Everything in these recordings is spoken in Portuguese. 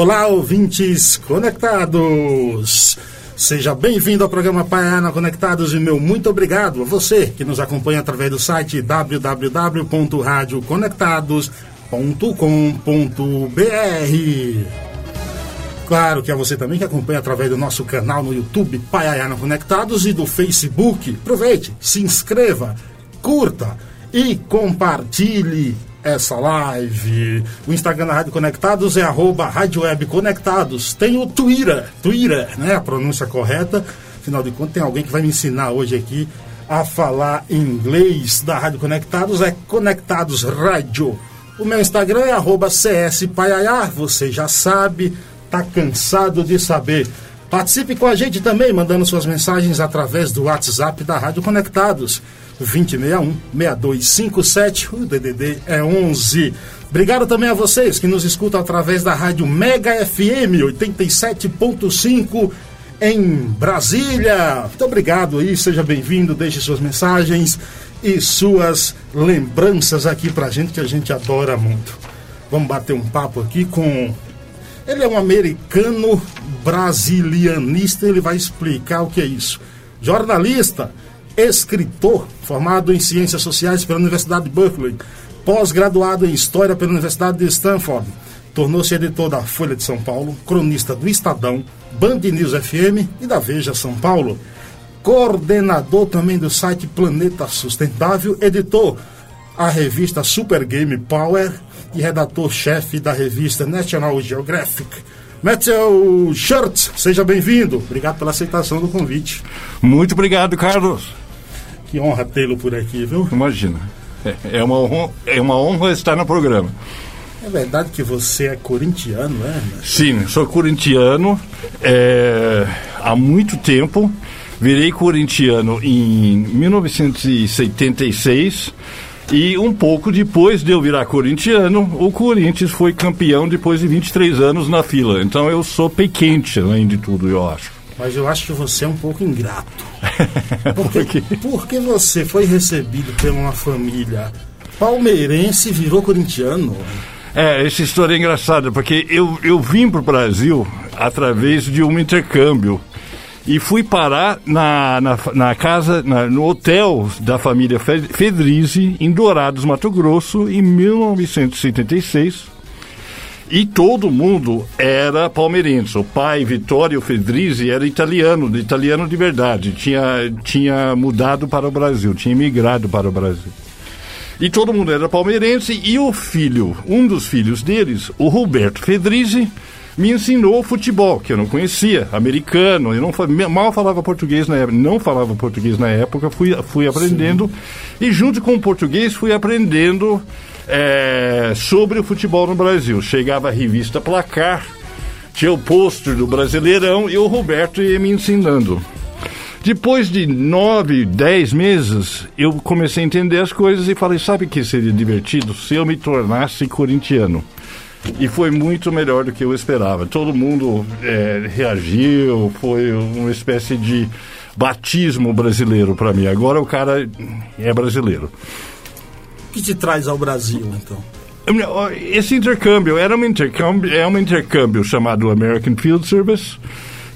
Olá, ouvintes conectados! Seja bem-vindo ao programa Paiana Conectados e meu muito obrigado a você que nos acompanha através do site www.radioconectados.com.br. Claro que a você também que acompanha através do nosso canal no YouTube Paiana Conectados e do Facebook. Aproveite, se inscreva, curta e compartilhe essa live. O Instagram da Rádio Conectados é arroba Rádio Web Conectados. Tem o Twitter, Twitter, né? A pronúncia correta. Afinal de contas, tem alguém que vai me ensinar hoje aqui a falar inglês da Rádio Conectados. É Conectados Rádio. O meu Instagram é arroba CS Paiaiá. Você já sabe, tá cansado de saber. Participe com a gente também, mandando suas mensagens através do WhatsApp da Rádio Conectados. 2061-6257, o DDD é 11. Obrigado também a vocês que nos escutam através da rádio Mega FM 87.5 em Brasília. Muito obrigado aí, seja bem-vindo, deixe suas mensagens e suas lembranças aqui pra gente, que a gente adora muito. Vamos bater um papo aqui com. Ele é um americano brasilianista, ele vai explicar o que é isso. Jornalista escritor, formado em Ciências Sociais pela Universidade de Berkeley, pós-graduado em História pela Universidade de Stanford. Tornou-se editor da Folha de São Paulo, cronista do Estadão, Band News FM e da Veja São Paulo. Coordenador também do site Planeta Sustentável, editor a revista Super Game Power e redator-chefe da revista National Geographic. Matthew Schurtz, seja bem-vindo. Obrigado pela aceitação do convite. Muito obrigado, Carlos. Que honra tê-lo por aqui, viu? Imagina. É, é, uma honra, é uma honra estar no programa. É verdade que você é corintiano, é? Sim, sou corintiano é, há muito tempo. Virei corintiano em 1976 e um pouco depois de eu virar corintiano, o Corinthians foi campeão depois de 23 anos na fila. Então eu sou pequente, além de tudo, eu acho. Mas eu acho que você é um pouco ingrato. Porque, porque você foi recebido por uma família palmeirense e virou corintiano. É, essa história é engraçada, porque eu, eu vim para o Brasil através de um intercâmbio e fui parar na, na, na casa, na, no hotel da família Fedrizi, em Dourados, Mato Grosso, em 1976 e todo mundo era palmeirense. O pai, Vittorio Fedrizi, era italiano, italiano de verdade. Tinha, tinha mudado para o Brasil, tinha migrado para o Brasil. E todo mundo era palmeirense. E o filho, um dos filhos deles, o Roberto Fedrizi, me ensinou futebol, que eu não conhecia, americano. Eu não mal falava português na época, não falava português na época, fui, fui aprendendo. Sim. E junto com o português fui aprendendo é, sobre o futebol no Brasil. Chegava a revista Placar, tinha o pôster do Brasileirão e o Roberto ia me ensinando. Depois de nove, dez meses, eu comecei a entender as coisas e falei: sabe que seria divertido se eu me tornasse corintiano? E foi muito melhor do que eu esperava. Todo mundo é, reagiu, foi uma espécie de batismo brasileiro para mim. Agora o cara é brasileiro que te traz ao Brasil, então? Esse intercâmbio era um intercâmbio, é um intercâmbio chamado American Field Service,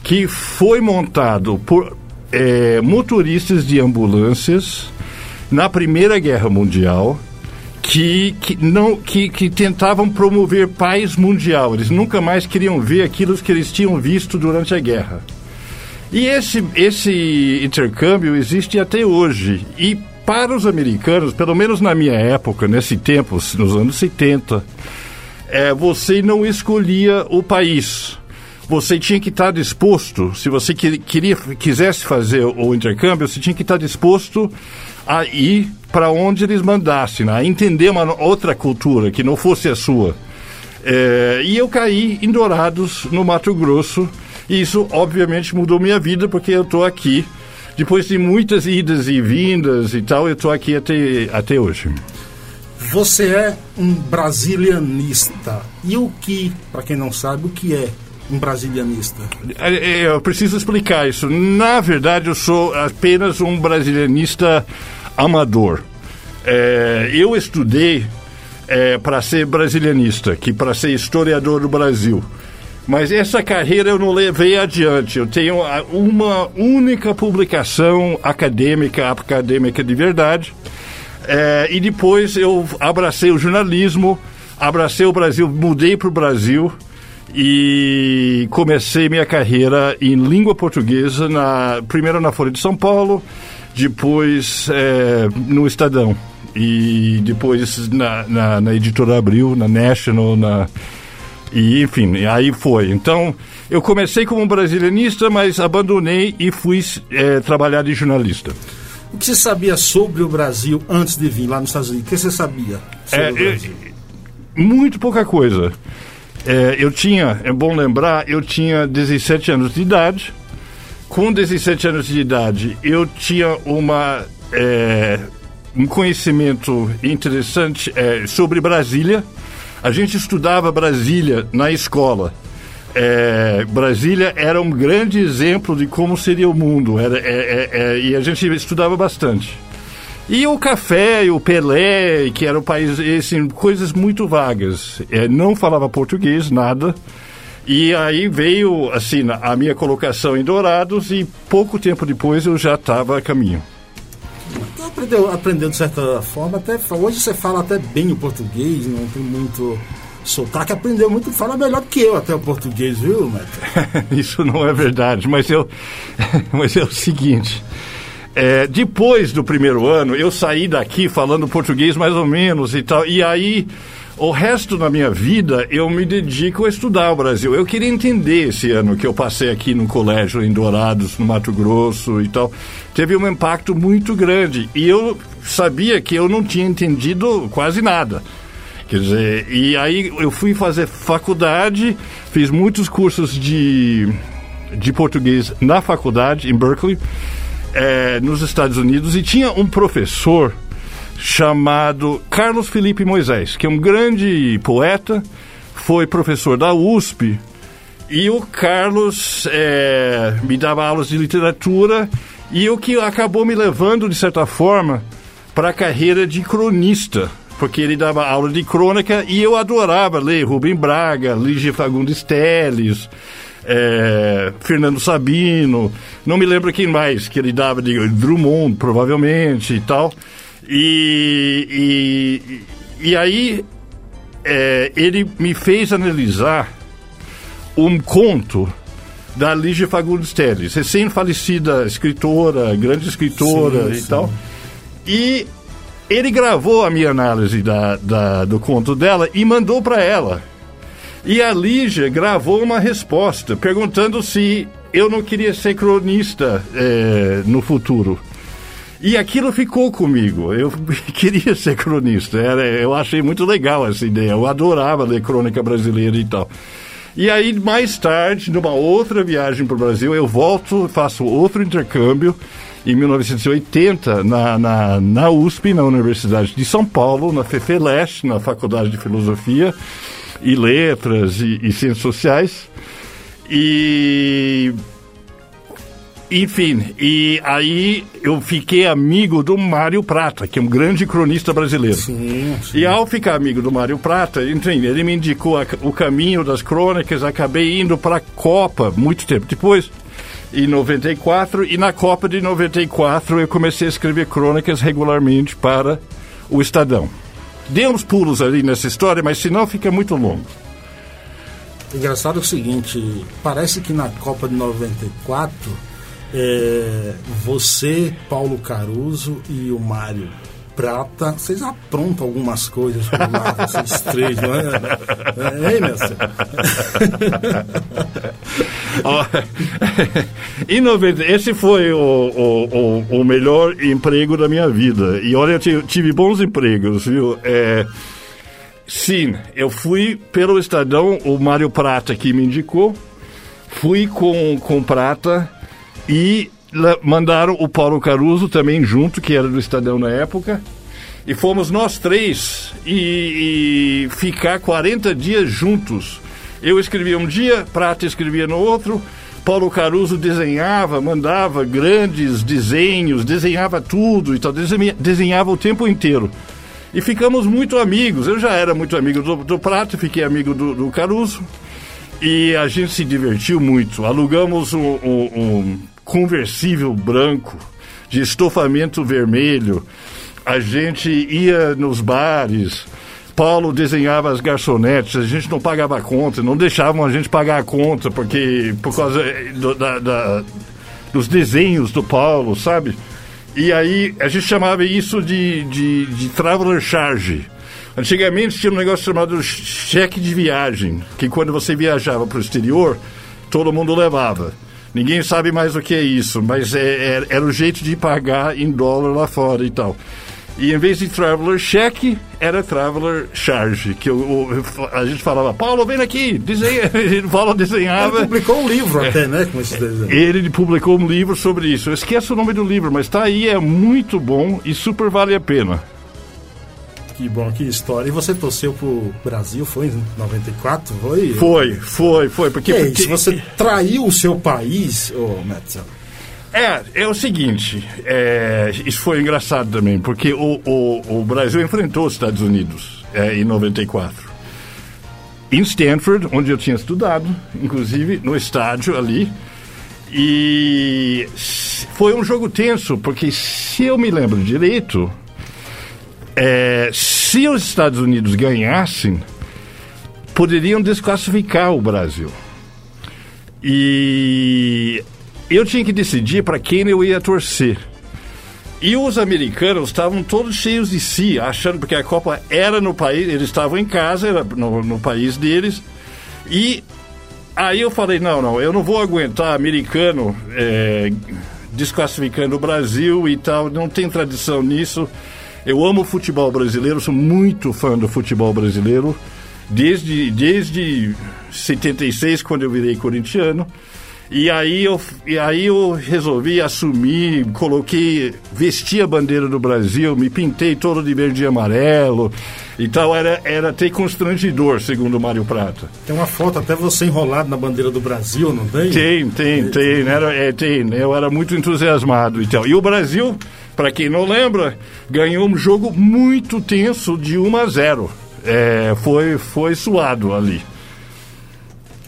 que foi montado por é, motoristas de ambulâncias na Primeira Guerra Mundial que, que, não, que, que tentavam promover paz mundial. Eles nunca mais queriam ver aquilo que eles tinham visto durante a guerra. E esse, esse intercâmbio existe até hoje. E para os americanos, pelo menos na minha época, nesse tempo, nos anos 70, é, você não escolhia o país. Você tinha que estar disposto, se você queria, quisesse fazer o intercâmbio, você tinha que estar disposto a ir para onde eles mandassem, a entender uma outra cultura que não fosse a sua. É, e eu caí em Dourados, no Mato Grosso, e isso obviamente mudou minha vida, porque eu estou aqui depois de muitas idas e vindas e tal, eu estou aqui até, até hoje. Você é um brasilianista. E o que, para quem não sabe, o que é um brasilianista? É, é, eu preciso explicar isso. Na verdade, eu sou apenas um brasilianista amador. É, eu estudei é, para ser brasilianista, que para ser historiador do Brasil. Mas essa carreira eu não levei adiante. Eu tenho uma única publicação acadêmica, acadêmica de verdade. É, e depois eu abracei o jornalismo, abracei o Brasil, mudei para o Brasil e comecei minha carreira em língua portuguesa, na, primeiro na Folha de São Paulo, depois é, no Estadão e depois na, na, na editora Abril, na National, na e, enfim, aí foi. Então, eu comecei como brasilianista, mas abandonei e fui é, trabalhar de jornalista. O que você sabia sobre o Brasil antes de vir lá nos Estados Unidos? O que você sabia sobre é, o Brasil? É, muito pouca coisa. É, eu tinha, é bom lembrar, eu tinha 17 anos de idade. Com 17 anos de idade, eu tinha uma, é, um conhecimento interessante é, sobre Brasília a gente estudava Brasília na escola. É, Brasília era um grande exemplo de como seria o mundo era, é, é, é, e a gente estudava bastante. E o café, e o Pelé, que era o país, assim, coisas muito vagas. É, não falava português, nada. E aí veio, assim, a minha colocação em Dourados e pouco tempo depois eu já estava a caminho. Aprendeu, aprendeu de certa forma, até hoje você fala até bem o português, não tem muito sotaque, aprendeu muito, fala melhor que eu até o português, viu, Matt? Isso não é verdade, mas eu mas é o seguinte. É, depois do primeiro ano, eu saí daqui falando português mais ou menos e tal, e aí o resto da minha vida eu me dedico a estudar o Brasil. Eu queria entender esse ano que eu passei aqui no colégio em Dourados, no Mato Grosso e tal. Teve um impacto muito grande e eu sabia que eu não tinha entendido quase nada. Quer dizer, e aí eu fui fazer faculdade, fiz muitos cursos de, de português na faculdade, em Berkeley, é, nos Estados Unidos, e tinha um professor chamado Carlos Felipe Moisés, que é um grande poeta, foi professor da USP. E o Carlos é, me dava aulas de literatura e o que acabou me levando, de certa forma, para a carreira de cronista, porque ele dava aula de crônica e eu adorava ler Rubem Braga, Lígia Fagundes Teles, é, Fernando Sabino, não me lembro quem mais que ele dava, de Drummond, provavelmente e tal. E, e, e aí é, ele me fez analisar um conto da Lígia Fagundes Telles, recém-falecida escritora, grande escritora sim, e sim. tal. E ele gravou a minha análise da, da do conto dela e mandou para ela. E a Lígia gravou uma resposta perguntando se eu não queria ser cronista é, no futuro. E aquilo ficou comigo. Eu queria ser cronista. Era, eu achei muito legal essa ideia. Eu adorava ler crônica brasileira e tal. E aí, mais tarde, numa outra viagem para o Brasil, eu volto, faço outro intercâmbio em 1980 na, na, na USP, na Universidade de São Paulo, na FEFELESH, na Faculdade de Filosofia e Letras e, e Ciências Sociais. E enfim, e aí eu fiquei amigo do Mário Prata, que é um grande cronista brasileiro. Sim, sim. E ao ficar amigo do Mário Prata, enfim, ele me indicou a, o caminho das crônicas, acabei indo para a Copa muito tempo depois, em 94, e na Copa de 94 eu comecei a escrever crônicas regularmente para o Estadão. Dei uns pulos ali nessa história, mas senão fica muito longo. Engraçado é o seguinte, parece que na Copa de 94 é, você, Paulo Caruso e o Mário Prata, vocês aprontam algumas coisas por lá, vocês três, não é? É, hein, 90, esse foi o, o, o, o, melhor emprego da minha vida. E olha, eu tive, tive bons empregos, viu? É, sim, eu fui pelo Estadão, o Mário Prata que me indicou, fui com, com Prata e mandaram o Paulo Caruso também junto, que era do Estadão na época. E fomos nós três e, e ficar 40 dias juntos. Eu escrevia um dia, Prata escrevia no outro. Paulo Caruso desenhava, mandava grandes desenhos, desenhava tudo e tal, desenhava o tempo inteiro. E ficamos muito amigos. Eu já era muito amigo do, do Prata, fiquei amigo do, do Caruso. E a gente se divertiu muito. Alugamos um, um, um conversível branco de estofamento vermelho. A gente ia nos bares. Paulo desenhava as garçonetes, a gente não pagava conta, não deixavam a gente pagar a conta, porque por causa eh, do, da, da, dos desenhos do Paulo, sabe? E aí a gente chamava isso de, de, de traveler charge. Antigamente tinha um negócio chamado cheque de viagem, que quando você viajava para o exterior, todo mundo levava. Ninguém sabe mais o que é isso, mas é, é, era o jeito de pagar em dólar lá fora e tal. E em vez de Traveler cheque, era Traveler charge. Que a gente falava, Paulo, vem aqui, desenha. Ele Paulo desenhava. Ele publicou um livro até, né? Com esses desenhos. Ele publicou um livro sobre isso. Eu esqueço o nome do livro, mas tá aí, é muito bom e super vale a pena. Que bom, que história. E você torceu pro Brasil, foi em 94? Foi? Foi, foi, foi. Porque, que porque... Você traiu o seu país, ô oh, Metzel? É, é o seguinte, é, isso foi engraçado também, porque o, o, o Brasil enfrentou os Estados Unidos é, em 94. Em Stanford, onde eu tinha estudado, inclusive no estádio ali. E foi um jogo tenso, porque se eu me lembro direito, é, se os Estados Unidos ganhassem, poderiam desclassificar o Brasil. E eu tinha que decidir para quem eu ia torcer. E os americanos estavam todos cheios de si, achando porque a Copa era no país, eles estavam em casa, era no, no país deles. E aí eu falei: não, não, eu não vou aguentar americano é, desclassificando o Brasil e tal, não tem tradição nisso. Eu amo o futebol brasileiro, sou muito fã do futebol brasileiro, desde, desde 76, quando eu virei corintiano. E aí eu, e aí eu resolvi assumir, coloquei, vesti a bandeira do Brasil, me pintei todo de verde e amarelo e tal. Era, era até constrangedor, segundo o Mário Prata. Tem uma foto até você enrolado na bandeira do Brasil, não tem? Tem, tem, tem. Era, é, tem. Eu era muito entusiasmado e tal. E o Brasil para quem não lembra, ganhou um jogo muito tenso de 1 a 0. É, foi, foi suado ali.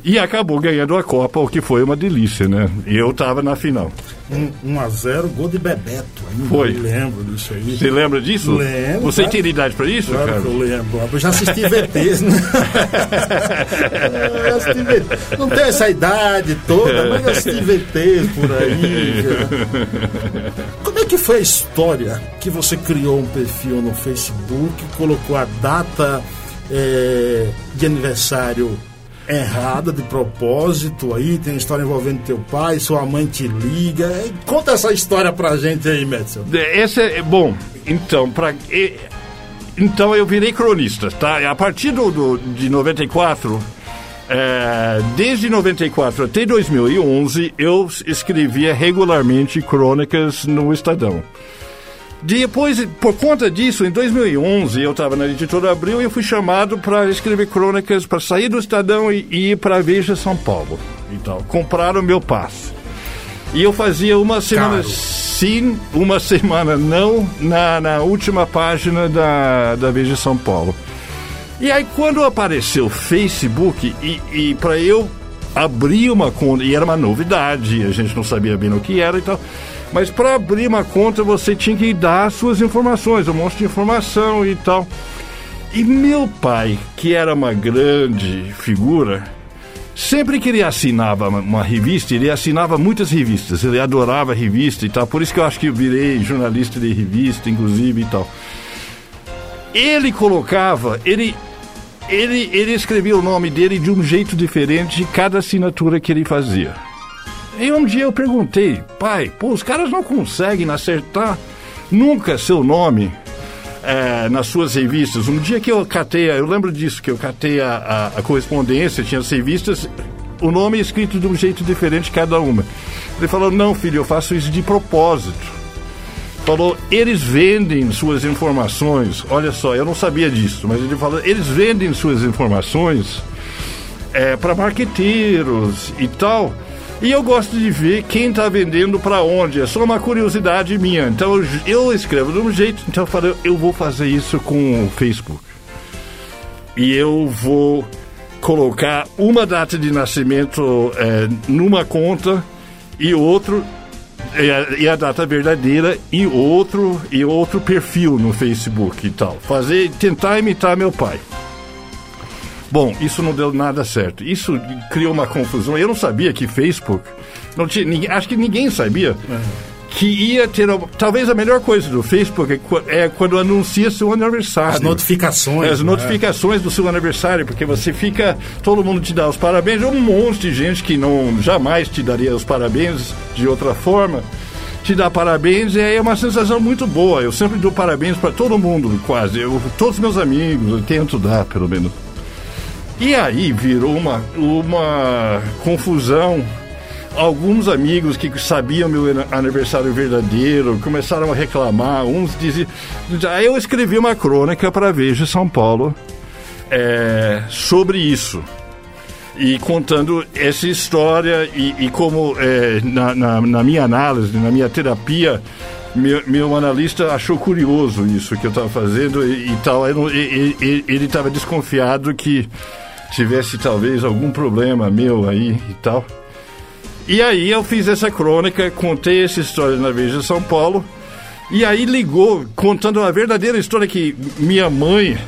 E acabou ganhando a Copa, o que foi uma delícia, né? Eu estava na final. 1 um, a 0 gol de Bebeto. Ainda foi. Eu lembro disso aí. Você lembra disso? Lembro. Você claro, tem idade para isso, claro cara? Eu lembro. Eu já assisti VTs, né? eu assisti VTs. Não tenho essa idade toda, mas eu assisti VTs por aí. Como é que foi a história que você criou um perfil no Facebook, colocou a data é, de aniversário errada de propósito aí, tem história envolvendo teu pai, sua mãe te liga. Conta essa história pra gente aí, Metzel. Esse é bom. Então, para então eu virei cronista, tá? A partir do, do de 94, é, desde 94 até 2011, eu escrevia regularmente crônicas no Estadão. Depois, por conta disso, em 2011, eu estava na editora Abril e eu fui chamado para escrever crônicas, para sair do Estadão e, e ir para a Veja São Paulo. Então, compraram meu passe. E eu fazia uma semana Caro. sim, uma semana não, na, na última página da, da Veja São Paulo. E aí, quando apareceu o Facebook, e, e para eu abrir uma conta, e era uma novidade, a gente não sabia bem o que era e tal. Mas para abrir uma conta você tinha que dar suas informações, um monte de informação e tal. E meu pai, que era uma grande figura, sempre que ele assinava uma revista, ele assinava muitas revistas, ele adorava revista e tal. Por isso que eu acho que eu virei jornalista de revista, inclusive e tal. Ele colocava, ele ele, ele escrevia o nome dele de um jeito diferente de cada assinatura que ele fazia. E um dia eu perguntei, pai, pô, os caras não conseguem acertar nunca seu nome é, nas suas revistas. Um dia que eu catei, eu lembro disso, que eu catei a, a, a correspondência, tinha as revistas, o nome é escrito de um jeito diferente cada uma. Ele falou, não, filho, eu faço isso de propósito. Falou, eles vendem suas informações. Olha só, eu não sabia disso, mas ele falou, eles vendem suas informações é, para marqueteiros e tal. E eu gosto de ver quem está vendendo para onde. É só uma curiosidade minha. Então eu escrevo de um jeito, então eu falei, eu vou fazer isso com o Facebook. E eu vou colocar uma data de nascimento é, numa conta e outro e a, e a, data verdadeira e outro e outro perfil no Facebook e tal. Fazer tentar imitar meu pai. Bom, isso não deu nada certo. Isso criou uma confusão. Eu não sabia que Facebook. Não tinha, ninguém, acho que ninguém sabia. É. Que ia ter. Talvez a melhor coisa do Facebook é, é quando anuncia seu aniversário. As notificações. As né? notificações do seu aniversário, porque você fica. Todo mundo te dá os parabéns. Um monte de gente que não jamais te daria os parabéns de outra forma te dá parabéns e aí é uma sensação muito boa. Eu sempre dou parabéns para todo mundo, quase. Eu, todos meus amigos, eu tento dar, pelo menos. E aí virou uma, uma confusão. Alguns amigos que sabiam meu aniversário verdadeiro começaram a reclamar. Uns diziam. Aí eu escrevi uma crônica para Veja São Paulo é, sobre isso e contando essa história e, e como é, na, na, na, minha análise, na minha terapia, meu, meu analista achou curioso isso que eu estava fazendo e, e tal. Ele estava desconfiado que tivesse talvez algum problema meu aí e tal. E aí eu fiz essa crônica, contei essa história na Veja São Paulo. E aí ligou, contando a verdadeira história que minha mãe.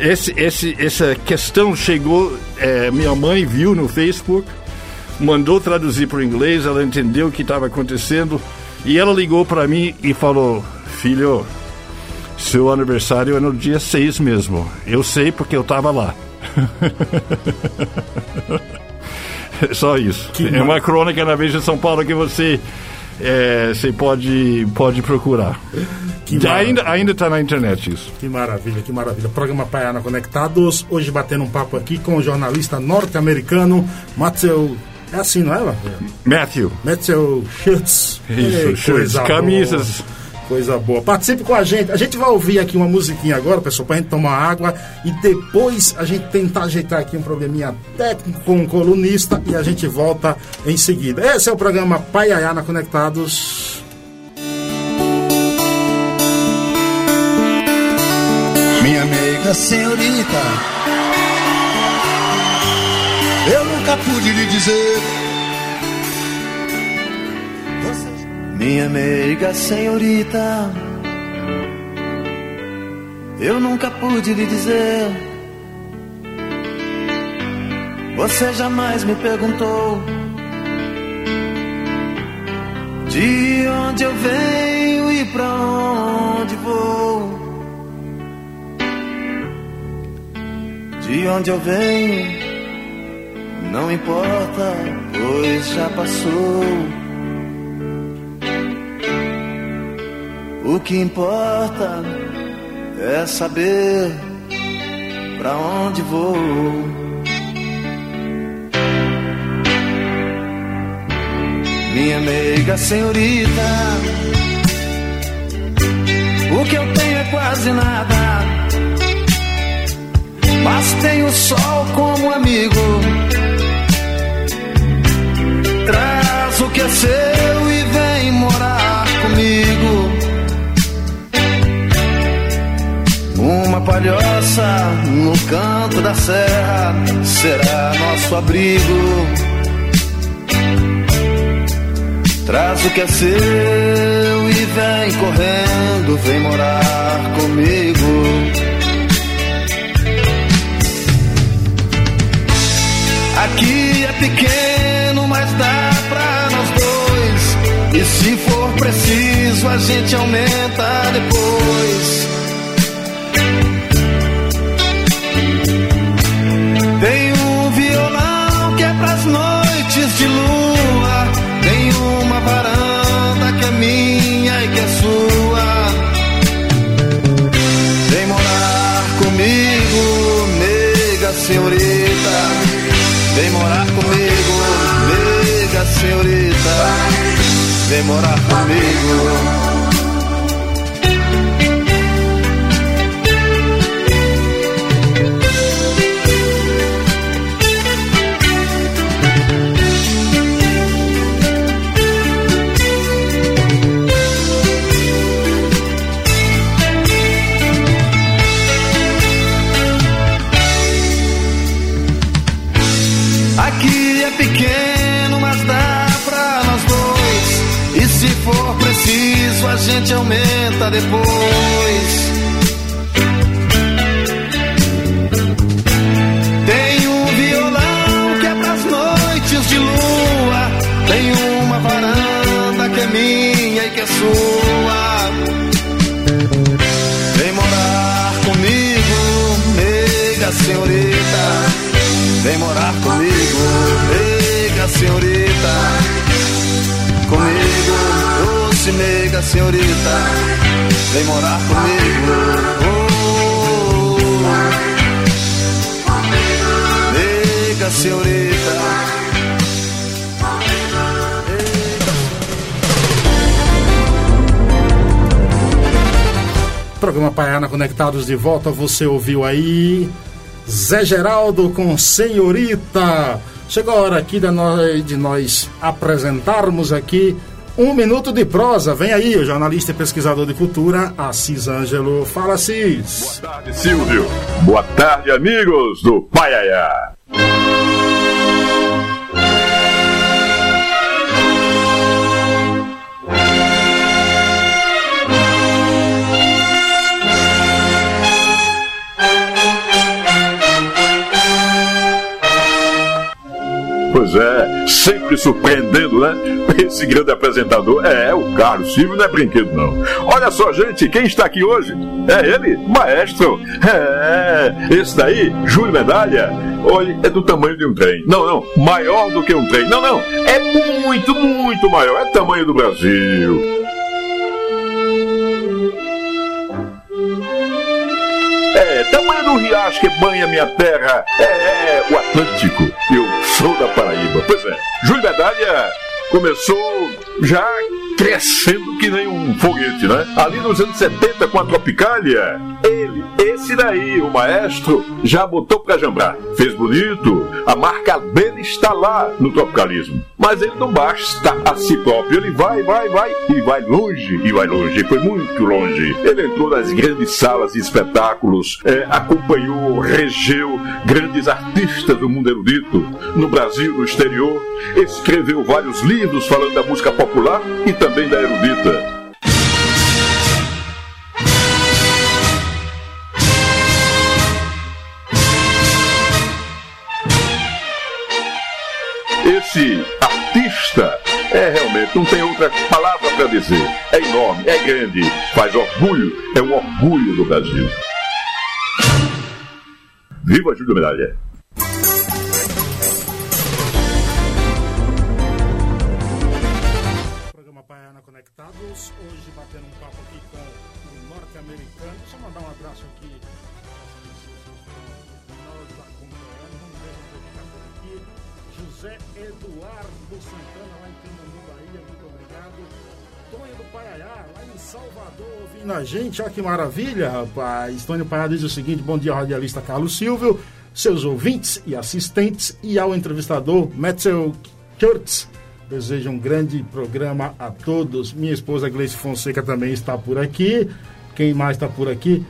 Esse, esse, essa questão chegou, é, minha mãe viu no Facebook, mandou traduzir para o inglês, ela entendeu o que estava acontecendo e ela ligou para mim e falou: Filho, seu aniversário é no dia 6 mesmo. Eu sei porque eu estava lá. Só isso. Que é uma crônica na Veja São Paulo que você é, você pode, pode procurar. ainda ainda está na internet isso. Que maravilha, que maravilha. Programa Paiana Conectados. Hoje batendo um papo aqui com o jornalista norte-americano Matthew. É assim, não é, Matthew? Matthew Schutz. Isso, Schutz. Camisas. Boa. Coisa boa. Participe com a gente. A gente vai ouvir aqui uma musiquinha agora, pessoal, pra gente tomar água e depois a gente tentar ajeitar aqui um probleminha técnico com um colunista e a gente volta em seguida. Esse é o programa Paiaiana Conectados. Minha amiga senhorita, eu nunca pude lhe dizer Minha meiga senhorita, eu nunca pude lhe dizer. Você jamais me perguntou de onde eu venho e pra onde vou. De onde eu venho, não importa, pois já passou. O que importa é saber pra onde vou. Minha meiga senhorita, o que eu tenho é quase nada, mas tenho o sol como amigo. Traz o que é seu e vem morar comigo. Palhoça no canto da serra será nosso abrigo. Traz o que é seu e vem correndo, vem morar comigo. Aqui é pequeno, mas dá pra nós dois. E se for preciso, a gente aumenta depois. Vem morar comigo. Gente aumenta depois. Tem um violão que é pras noites de lua. Tem uma varanda que é minha e que é sua. Vem morar comigo, nega senhorita. Vem morar comigo, nega nega senhorita. Vem morar comigo. Oh, nega senhorita. Programa Paiana Conectados de volta, você ouviu aí Zé Geraldo com Senhorita. Chegou a hora aqui de nós, de nós apresentarmos aqui um minuto de prosa. Vem aí o jornalista e pesquisador de cultura, Assis Ângelo. Fala, Assis. Boa tarde, Silvio. Boa tarde, amigos do Paiaiá. Pois é, sempre surpreendendo, né? Esse grande apresentador é o Carlos Silvio, não é brinquedo, não. Olha só, gente, quem está aqui hoje? É ele, maestro. É, esse daí, Júlio Medalha. Olha, é do tamanho de um trem. Não, não, maior do que um trem. Não, não, é muito, muito maior. É o tamanho do Brasil. Riacho que banha minha terra. É, é, o Atlântico. Eu sou da Paraíba. Pois é, Júlio Medalha começou já crescendo que nem um foguete, né? Ali nos anos 70 com a Tropicália, ele, esse daí, o maestro, já botou pra jambrar. Fez bonito, a marca dele está lá no tropicalismo. Mas ele não basta a si próprio, ele vai, vai, vai, e vai longe, e vai longe, foi muito longe. Ele entrou nas grandes salas de espetáculos, é, acompanhou, regeu grandes artistas do mundo erudito, no Brasil, no exterior, escreveu vários livros falando da música popular e também da erudita. Esse artista é realmente, não tem outra palavra para dizer. É enorme, é grande, faz orgulho, é um orgulho do Brasil. Viva Júlio Medalha! Mandar um abraço aqui. José Eduardo Santana, lá em Camandu, Bahia, muito obrigado. Tonho do Paiaiá, lá em Salvador, ouvindo a gente, olha que maravilha, rapaz. Tônio Paiaiá diz o seguinte: bom dia, radialista Carlos Silvio, seus ouvintes e assistentes, e ao entrevistador Metzel Kurtz. Desejo um grande programa a todos. Minha esposa Gleice Fonseca também está por aqui. Quem mais está por aqui?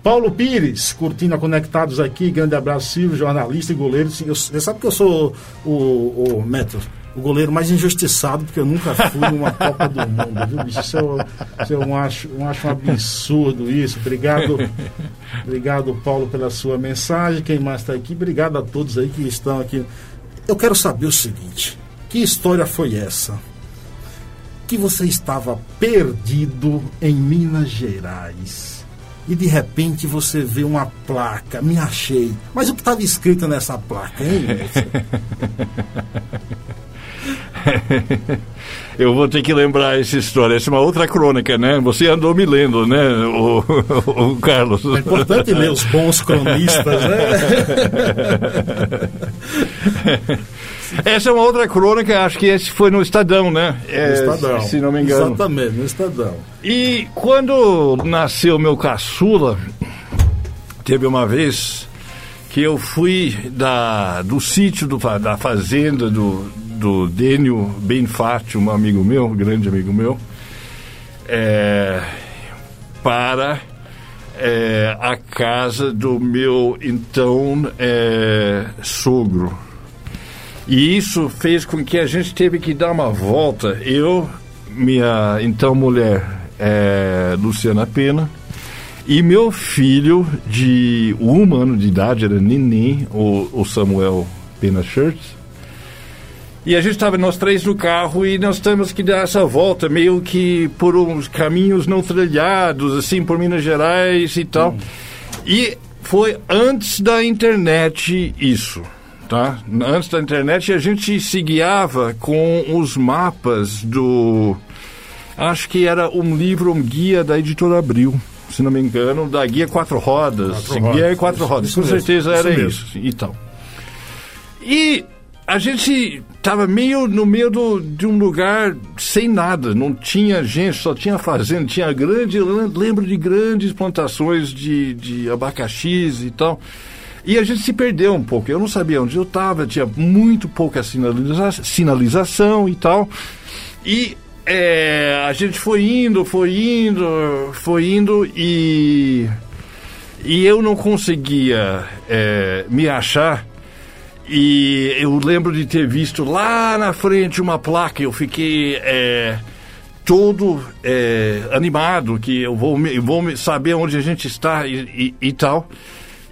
Paulo Pires, curtindo a Conectados aqui. Grande abraço, Silvio, jornalista e goleiro. Sim, eu- Você sabe que eu sou o, o Metro, o goleiro mais injustiçado, porque eu nunca fui numa Copa do Mundo, viu, bicho? Isso eu, isso eu acho, eu acho um absurdo isso. Obrigado, obrigado, Paulo, pela sua mensagem. Quem mais está aqui? Obrigado a todos aí que estão aqui. Eu quero saber o seguinte: que história foi essa? Que você estava perdido em Minas Gerais e de repente você vê uma placa, me achei. Mas o que estava escrito nessa placa, hein? Eu vou ter que lembrar essa história. Essa é uma outra crônica, né? Você andou me lendo, né, o, o Carlos? É importante ler os bons cronistas, né? Essa é uma outra crônica, acho que esse foi no Estadão, né? É, No Estadão. Se não me engano. Exatamente, no Estadão. E quando nasceu meu caçula, teve uma vez que eu fui da, do sítio, do, da fazenda do, do Dênio Benfatti, um amigo meu, um grande amigo meu, é, para é, a casa do meu então é, sogro. E isso fez com que a gente teve que dar uma volta. Eu, minha então mulher, é, Luciana Pena, e meu filho de um ano de idade, era neném, o, o Samuel Pena Shirts. E a gente estava nós três no carro e nós temos que dar essa volta, meio que por uns caminhos não trilhados, assim, por Minas Gerais e tal. Hum. E foi antes da internet isso, tá? Antes da internet a gente se guiava com os mapas do... Acho que era um livro, um guia da Editora Abril se não me engano, da Guia Quatro Rodas. Quatro rodas. Guia Quatro isso, Rodas, isso com mesmo, certeza era isso, isso. Então. E a gente estava meio no meio do, de um lugar sem nada, não tinha gente, só tinha fazenda, tinha grande, lembro de grandes plantações de, de abacaxis e tal. E a gente se perdeu um pouco. Eu não sabia onde eu estava, tinha muito pouca sinaliza sinalização e tal. E é, a gente foi indo, foi indo, foi indo e. E eu não conseguia é, me achar. E eu lembro de ter visto lá na frente uma placa. Eu fiquei é, todo é, animado que eu vou, vou saber onde a gente está e, e, e tal.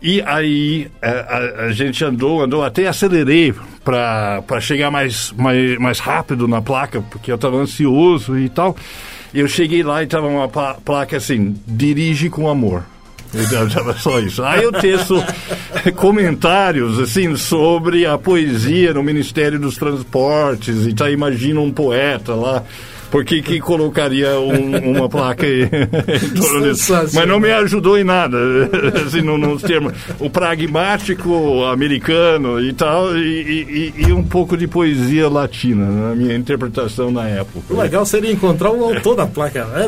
E aí a, a, a, gente andou, andou, até acelerei para chegar mais, mais, mais rápido na placa, porque eu estava ansioso e tal. Eu cheguei lá e estava uma placa assim, dirige com amor. Era só isso. Aí eu teço comentários assim sobre a poesia no Ministério dos Transportes e tá, imagina um poeta lá por que, colocaria um, uma placa aí? Mas não me ajudou em nada, assim, no, nos termos. O pragmático americano e tal, e, e, e, um pouco de poesia latina, na minha interpretação na época. O legal seria encontrar o autor da placa, né?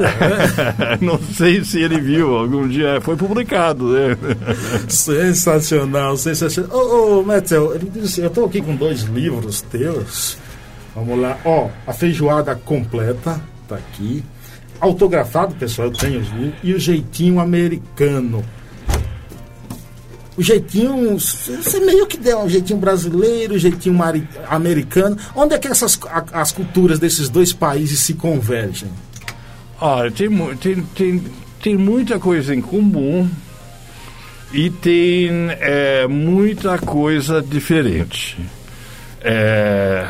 não sei se ele viu, algum dia foi publicado, né? Sensacional, sensacional. Ô, ô Metel, eu estou aqui com dois livros teus. Vamos lá, ó, a feijoada completa tá aqui. Autografado, pessoal, eu tenho e o jeitinho americano. O jeitinho, você meio que deu um jeitinho brasileiro, um jeitinho americano. Onde é que essas as culturas desses dois países se convergem? Olha, tem, tem, tem, tem muita coisa em comum e tem é, muita coisa diferente. É,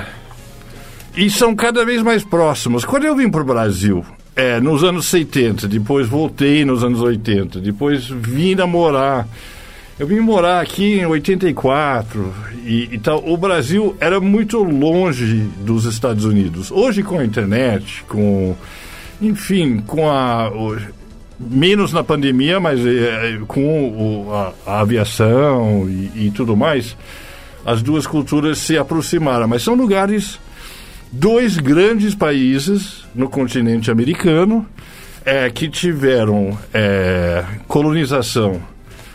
e são cada vez mais próximos. Quando eu vim para o Brasil, é, nos anos 70, depois voltei nos anos 80, depois vim namorar. Eu vim morar aqui em 84 e, e tal. O Brasil era muito longe dos Estados Unidos. Hoje, com a internet, com. Enfim, com a. O, menos na pandemia, mas é, com o, a, a, aviação e, e tudo mais, as duas culturas se aproximaram. Mas são lugares dois grandes países no continente americano é, que tiveram é, colonização,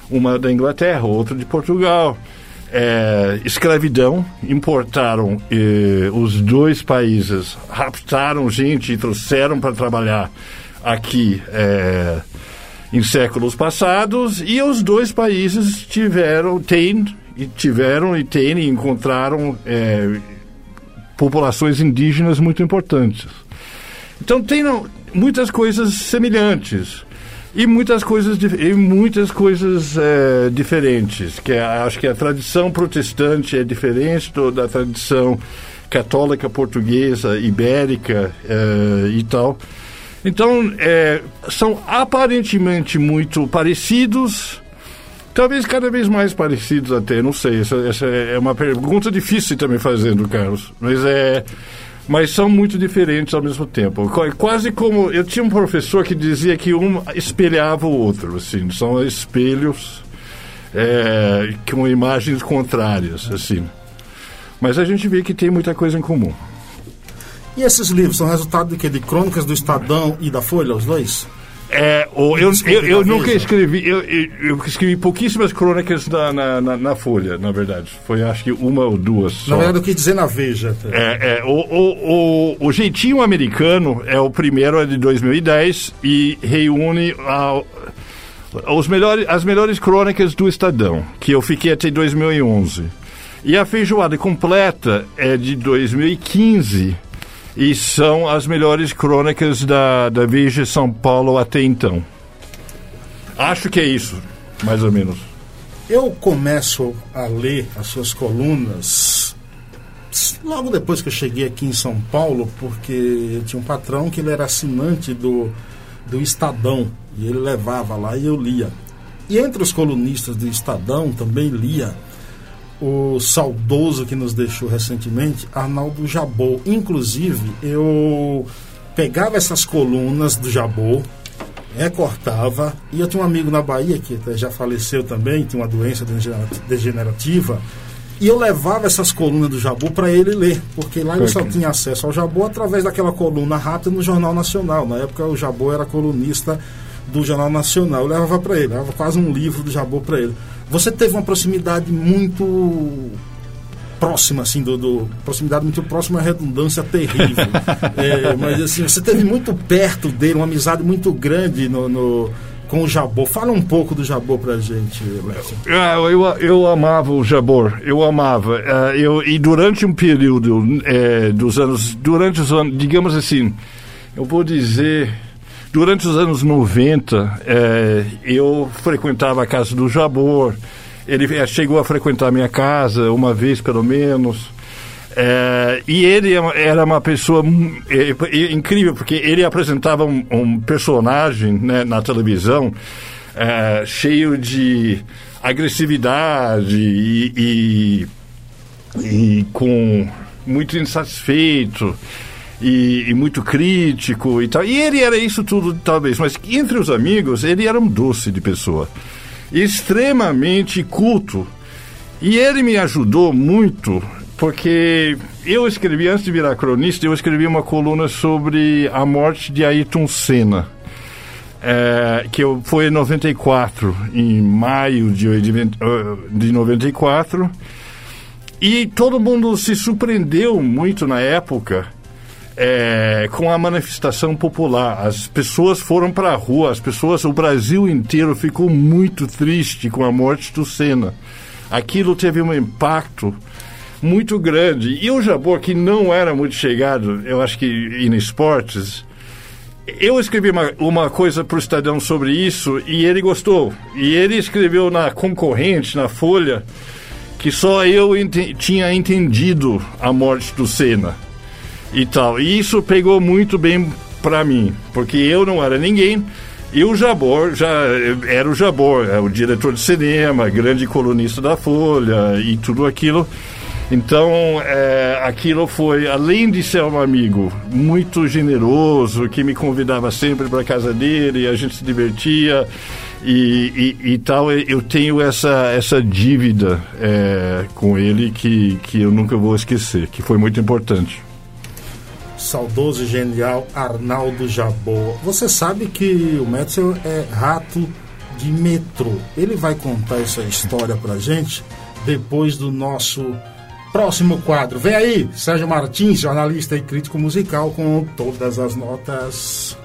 uma da Inglaterra, outra de Portugal, é, escravidão, importaram os dois países, raptaram gente e trouxeram para trabalhar aqui é, em séculos passados e os dois países tiveram, têm, e tiveram e têm e encontraram é, populações indígenas muito importantes. Então tem muitas coisas semelhantes e muitas coisas e muitas coisas é, diferentes. Que é, acho que a tradição protestante é diferente do, da tradição católica portuguesa, ibérica é, e tal. Então é, são aparentemente muito parecidos Talvez cada vez mais parecidos até, não sei. Essa, essa é uma pergunta difícil também fazendo, Carlos. Mas é mas são muito diferentes ao mesmo tempo. Quase como eu tinha um professor que dizia que um espelhava o outro, assim, são espelhos é, com imagens contrárias, assim. Mas a gente vê que tem muita coisa em comum. E esses livros são resultado de quê? De crônicas do Estadão e da Folha, os dois? É, o, eu, eu, eu nunca escrevi, eu, eu, escrevi pouquíssimas crônicas na, na, na, na, Folha, na verdade. Foi acho que uma ou duas. Só. Na verdade, eu quis dizer na Veja. É, é, o, o, o, o Jeitinho Americano é o primeiro, é de 2010 e reúne a, os melhores, as melhores crônicas do Estadão, que eu fiquei até 2011. E a feijoada completa é de 2015 e são as melhores crônicas da, da Veja São Paulo até então. Acho que é isso, mais ou menos. Eu começo a ler as suas colunas logo depois que eu cheguei aqui em São Paulo, porque eu tinha um patrão que ele era assinante do, do Estadão e ele levava lá e eu lia. E entre os colunistas do Estadão também lia o saudoso que nos deixou recentemente, Arnaldo Jabot. Inclusive, eu pegava essas colunas do Jabot, recortava, e eu tinha um amigo na Bahia que já faleceu também, tinha uma doença degenerativa, e eu levava essas colunas do Jabu para ele ler, porque lá ele só tinha acesso ao Jabu através daquela coluna rápida no Jornal Nacional. Na época o Jabu era colunista do Jornal Nacional. Eu levava para ele, levava quase um livro do Jabu para ele. Você teve uma proximidade muito próxima, assim, do, do proximidade muito próxima, uma redundância terrível. é, mas assim, você teve muito perto dele, uma amizade muito grande no, no com o Jabor. Fala um pouco do Jabor pra gente, Lécio. Ah, eu, eu amava o Jabor, eu amava. Uh, eu, e durante um período é, dos anos, durante os anos, digamos assim, eu vou dizer, durante os anos 90, é, eu frequentava a casa do Jabor, ele chegou a frequentar minha casa uma vez pelo menos. É, e ele é era uma pessoa é, incrível, porque ele apresentava um, um personagem né, na televisão é, cheio de agressividade e, e, e, com muito insatisfeito e, e, muito crítico e tal. E ele era isso tudo, talvez, mas entre os amigos ele era um doce de pessoa, extremamente culto. E ele me ajudou muito porque eu escrevi, antes de virar cronista, eu escrevi uma coluna sobre a morte de Ayrton Senna. É, que eu, foi em 94, em maio de, de 94. E todo mundo se surpreendeu muito na época é, com a manifestação popular. As pessoas foram para a rua, as pessoas, o Brasil inteiro ficou muito triste com a morte do Senna. Aquilo teve um impacto muito grande. E o Jabor, que não era muito chegado, eu acho que em esportes, eu escrevi uma, uma coisa para o Estadão sobre isso e ele gostou. E ele escreveu na concorrente, na Folha, que só eu tinha entendido a morte do Senna e tal. E isso pegou muito bem para mim, porque eu não era ninguém. E o Jabor já era o Jabor, é o diretor de cinema, grande colunista da Folha e tudo aquilo. Então, é, aquilo foi, além de ser um amigo muito generoso, que me convidava sempre para casa dele, e a gente se divertia e, e, e tal, eu tenho essa, essa dívida é, com ele que, que eu nunca vou esquecer, que foi muito importante. Saudoso e genial Arnaldo Jabor. Você sabe que o Metzel é rato de metrô. Ele vai contar essa história pra gente depois do nosso Próximo quadro. Vem aí, Sérgio Martins, jornalista e crítico musical, com todas as notas.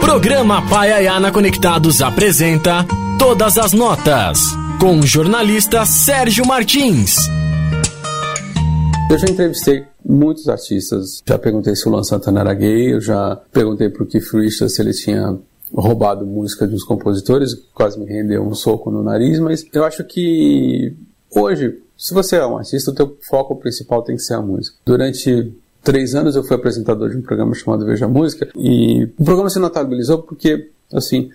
Programa Paiaiana Conectados apresenta Todas as Notas, com o jornalista Sérgio Martins. Eu já entrevistei muitos artistas, já perguntei se o Luan Santana era gay, eu já perguntei pro Keith Richards se ele tinha roubado música de uns compositores, quase me rendeu um soco no nariz, mas eu acho que hoje se você é um artista, o teu foco principal tem que ser a música. Durante três anos eu fui apresentador de um programa chamado Veja Música e o programa se notabilizou porque, assim,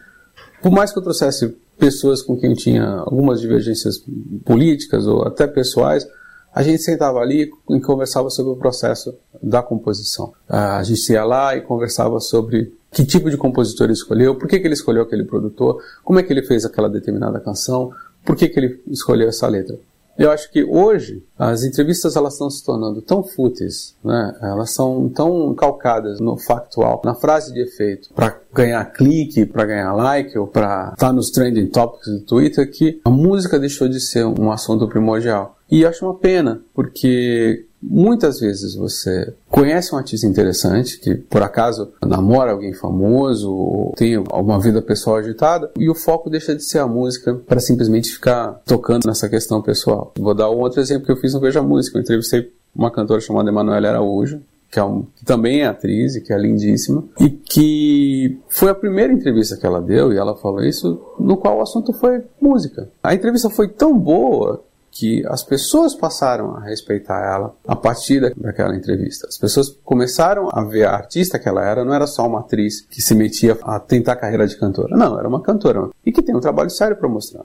por mais que eu trouxesse pessoas com quem eu tinha algumas divergências políticas ou até pessoais, a gente sentava ali e conversava sobre o processo da composição. A gente ia lá e conversava sobre que tipo de compositor ele escolheu, por que, que ele escolheu aquele produtor, como é que ele fez aquela determinada canção, por que, que ele escolheu essa letra. Eu acho que hoje as entrevistas elas estão se tornando tão fúteis, né? Elas são tão calcadas no factual, na frase de efeito, para ganhar clique, para ganhar like ou para estar tá nos trending topics do Twitter que a música deixou de ser um assunto primordial. E acho uma pena, porque muitas vezes você conhece um artista interessante, que por acaso namora alguém famoso, ou tem uma vida pessoal agitada, e o foco deixa de ser a música para simplesmente ficar tocando nessa questão pessoal. Vou dar um outro exemplo que eu fiz no Veja Música. Eu entrevistei uma cantora chamada Emanuela Araújo, que, é um, que, também é atriz e que é lindíssima, e que foi a primeira entrevista que ela deu, e ela falou isso, no qual o assunto foi música. A entrevista foi tão boa que as pessoas passaram a respeitar ela a partir daquela entrevista. As pessoas começaram a ver a artista que ela era, não era só uma atriz que se metia a tentar carreira de cantora. Não, era uma cantora e que tem um trabalho sério para mostrar.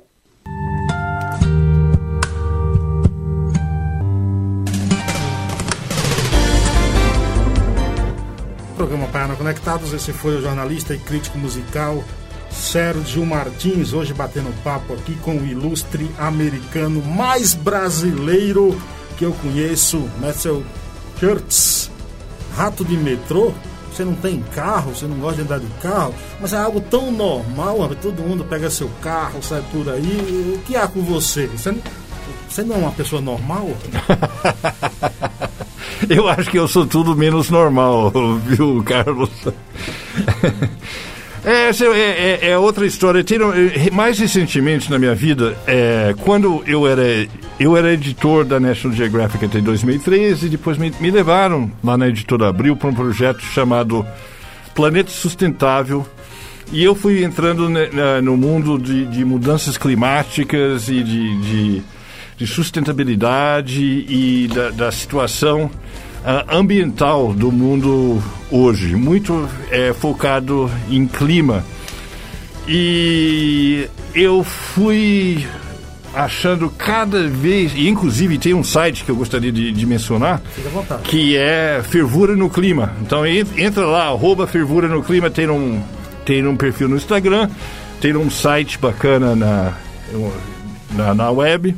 Programa Paiana Conectados, esse foi o jornalista e crítico musical Sérgio Martins, hoje batendo papo aqui com o ilustre americano mais brasileiro que eu conheço, Marcel Kurtz, rato de metrô. Você não tem carro, você não gosta de andar de carro, mas é algo tão normal, todo mundo pega seu carro, sai por aí. O que há com você? Você, você não é uma pessoa normal? eu acho que eu sou tudo menos normal, viu, Carlos? É, é, é, é, outra história. É, mais recentemente na minha vida, é, quando eu era, eu era editor da National Geographic até 2013, e depois me, me levaram lá na editora Abril para um projeto chamado Planeta Sustentável. E eu fui entrando no mundo de, de, mudanças climáticas e de, de, de sustentabilidade e da, da situação ambiental do mundo hoje, muito é, focado em clima. E eu fui achando cada vez, e inclusive tem um site que eu gostaria de, de mencionar, que é Fervura no Clima. Então entra lá, arroba Fervura no Clima, tem um, tem um perfil no Instagram, tem um site bacana na, na, na web.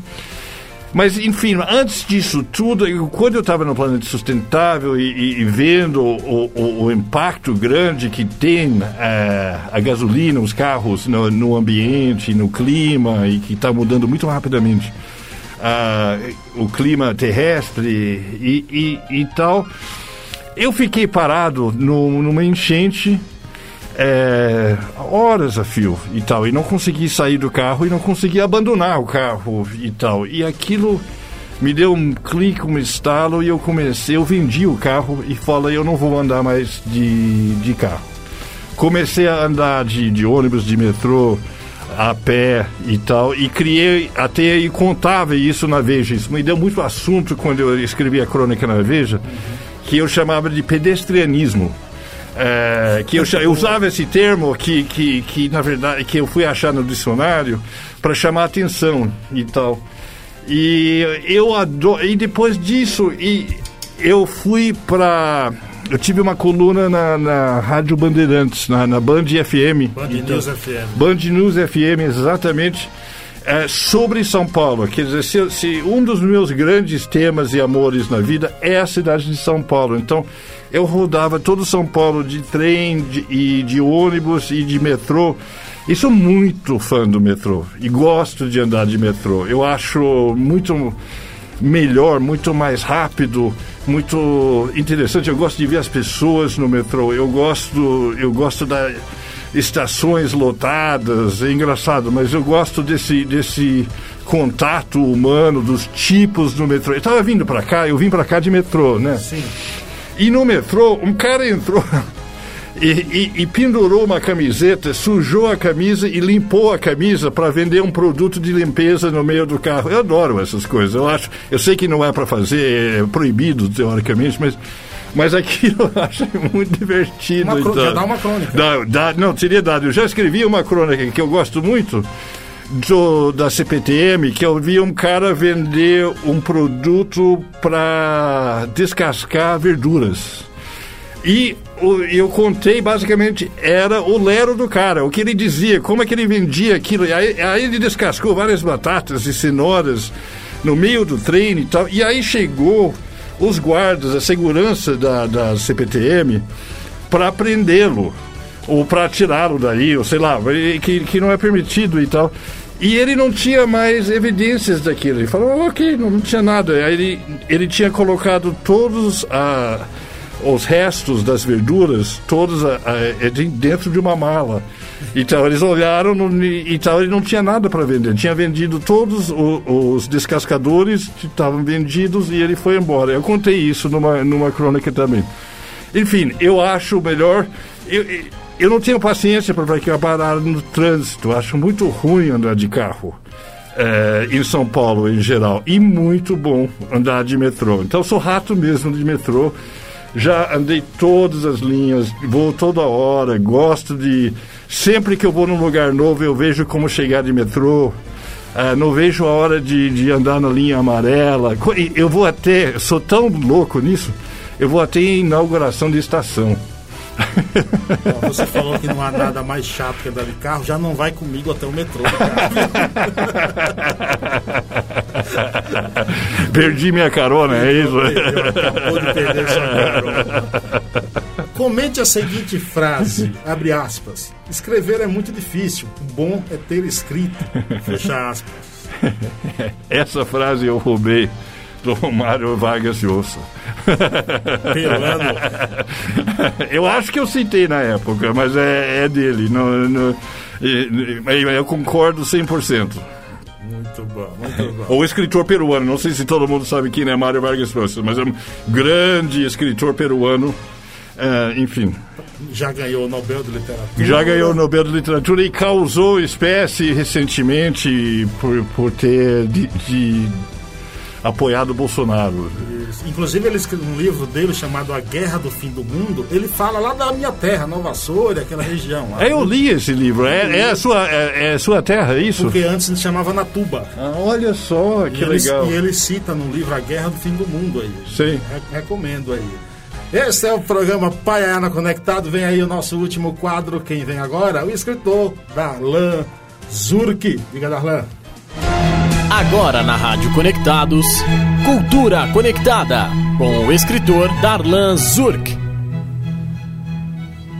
Mas, enfim, antes disso tudo, quando eu estava no Planeta Sustentável e, e vendo o, o, o, impacto grande que tem é, a gasolina, os carros no, no, ambiente, no clima, e que está mudando muito rapidamente uh, o clima terrestre e, e, e, tal, eu fiquei parado no, numa enchente é, horas a fio e tal, e não consegui sair do carro e não consegui abandonar o carro e tal. E aquilo me deu um clique, um estalo e eu comecei, eu vendi o carro e falei, eu não vou andar mais de, de carro. Comecei a andar de, de ônibus, de metrô, a pé e tal, e criei até e contava isso na Veja. Isso me deu muito assunto quando eu escrevi a crônica na Veja, que eu chamava de pedestrianismo é, que eu, eu, usava esse termo que, que, que, na verdade, que eu fui achar no dicionário para chamar atenção e tal. E eu adoro. E depois disso, e eu fui para. Eu tive uma coluna na, na Rádio Bandeirantes, na, na Band FM. Band então, News FM. Band News FM, exatamente. É, sobre São Paulo. Quer dizer, se, se um dos meus grandes temas e amores na vida é a cidade de São Paulo. Então, eu rodava todo São Paulo de trem de, e de ônibus e de metrô. E sou muito fã do metrô e gosto de andar de metrô. Eu acho muito melhor, muito mais rápido, muito interessante. Eu gosto de ver as pessoas no metrô. Eu gosto, eu gosto das estações lotadas. É engraçado, mas eu gosto desse desse contato humano, dos tipos do metrô. Eu estava vindo para cá, eu vim para cá de metrô, né? Sim. E no metrô, um cara entrou e, e, e, pendurou uma camiseta, sujou a camisa e limpou a camisa para vender um produto de limpeza no meio do carro. Eu adoro essas coisas. Eu acho, eu sei que não é para fazer, é proibido teoricamente, mas mas aquilo eu acho muito divertido. Uma então. Já dá uma crônica. Dá, dá, não, teria dado. Eu já escrevi uma crônica que eu gosto muito do, da CPTM que eu vi um cara vender um produto para descascar verduras. E eu contei, basicamente, era o lero do cara, o que ele dizia, como é que ele vendia aquilo. Aí, aí ele descascou várias batatas e cenouras no meio do treino e tal. E aí chegou os guardas, a segurança da, da CPTM, para prendê-lo ou para tirá-lo daí, ou sei lá, que, que não é permitido e tal. E ele não tinha mais evidências daquilo. Ele falou, ok, não, tinha nada. Aí ele, ele tinha colocado todos a, os restos das verduras, todos a, a, dentro de uma mala. Então eles olharam no, então ele não tinha nada para vender. Tinha vendido todos os, os descascadores que estavam vendidos e ele foi embora. Eu contei isso numa, numa crônica também. Enfim, eu acho melhor. Eu, eu não tenho paciência para parado no trânsito. Acho muito ruim andar de carro. É, em São Paulo em geral. E muito bom andar de metrô. Então sou rato mesmo de metrô. Já andei todas as linhas, vou toda hora, gosto de. Sempre que eu vou num lugar novo, eu vejo como chegar de metrô. É, não vejo a hora de, de andar na linha amarela. Eu vou até. Sou tão louco nisso, eu vou até inauguração de estação. Você falou que não há nada mais chato que andar de carro, já não vai comigo até o metrô. Perdi minha carona, é isso? Acabou de perder sua carona. Comente a seguinte frase, abre aspas. Escrever é muito difícil, o bom é ter escrito, fecha aspas. Essa frase eu roubei Mário Vargas Llosa. eu acho que eu citei na época, mas é, é dele. No, no, eu concordo 100%. Muito bom, muito bom. O escritor peruano, não sei se todo mundo sabe quem é Mário Vargas Llosa, mas é um grande escritor peruano. É, enfim. Já ganhou o Nobel de Literatura. Já ganhou o Nobel de Literatura e causou espécie recentemente por, por ter de, de apoiado o Bolsonaro. Inclusive, ele escreveu um livro dele chamado A Guerra do Fim do Mundo. Ele fala lá da minha terra, Nova Soura, aquela região. Lá. É, eu li esse livro. É, é, a sua, é, é sua terra, é isso? Porque antes se chamava Natuba. Ah, olha só, que e legal. Ele, e ele cita no livro A Guerra do Fim do Mundo aí. Sim. Re recomendo aí. Esse é o programa Paiana Conectado. Vem aí o nosso último quadro. Quem vem agora? O escritor Darlan Zurk. Diga, Darlan. Agora na Rádio Conectados, Cultura Conectada, com o escritor Darlan Zurk.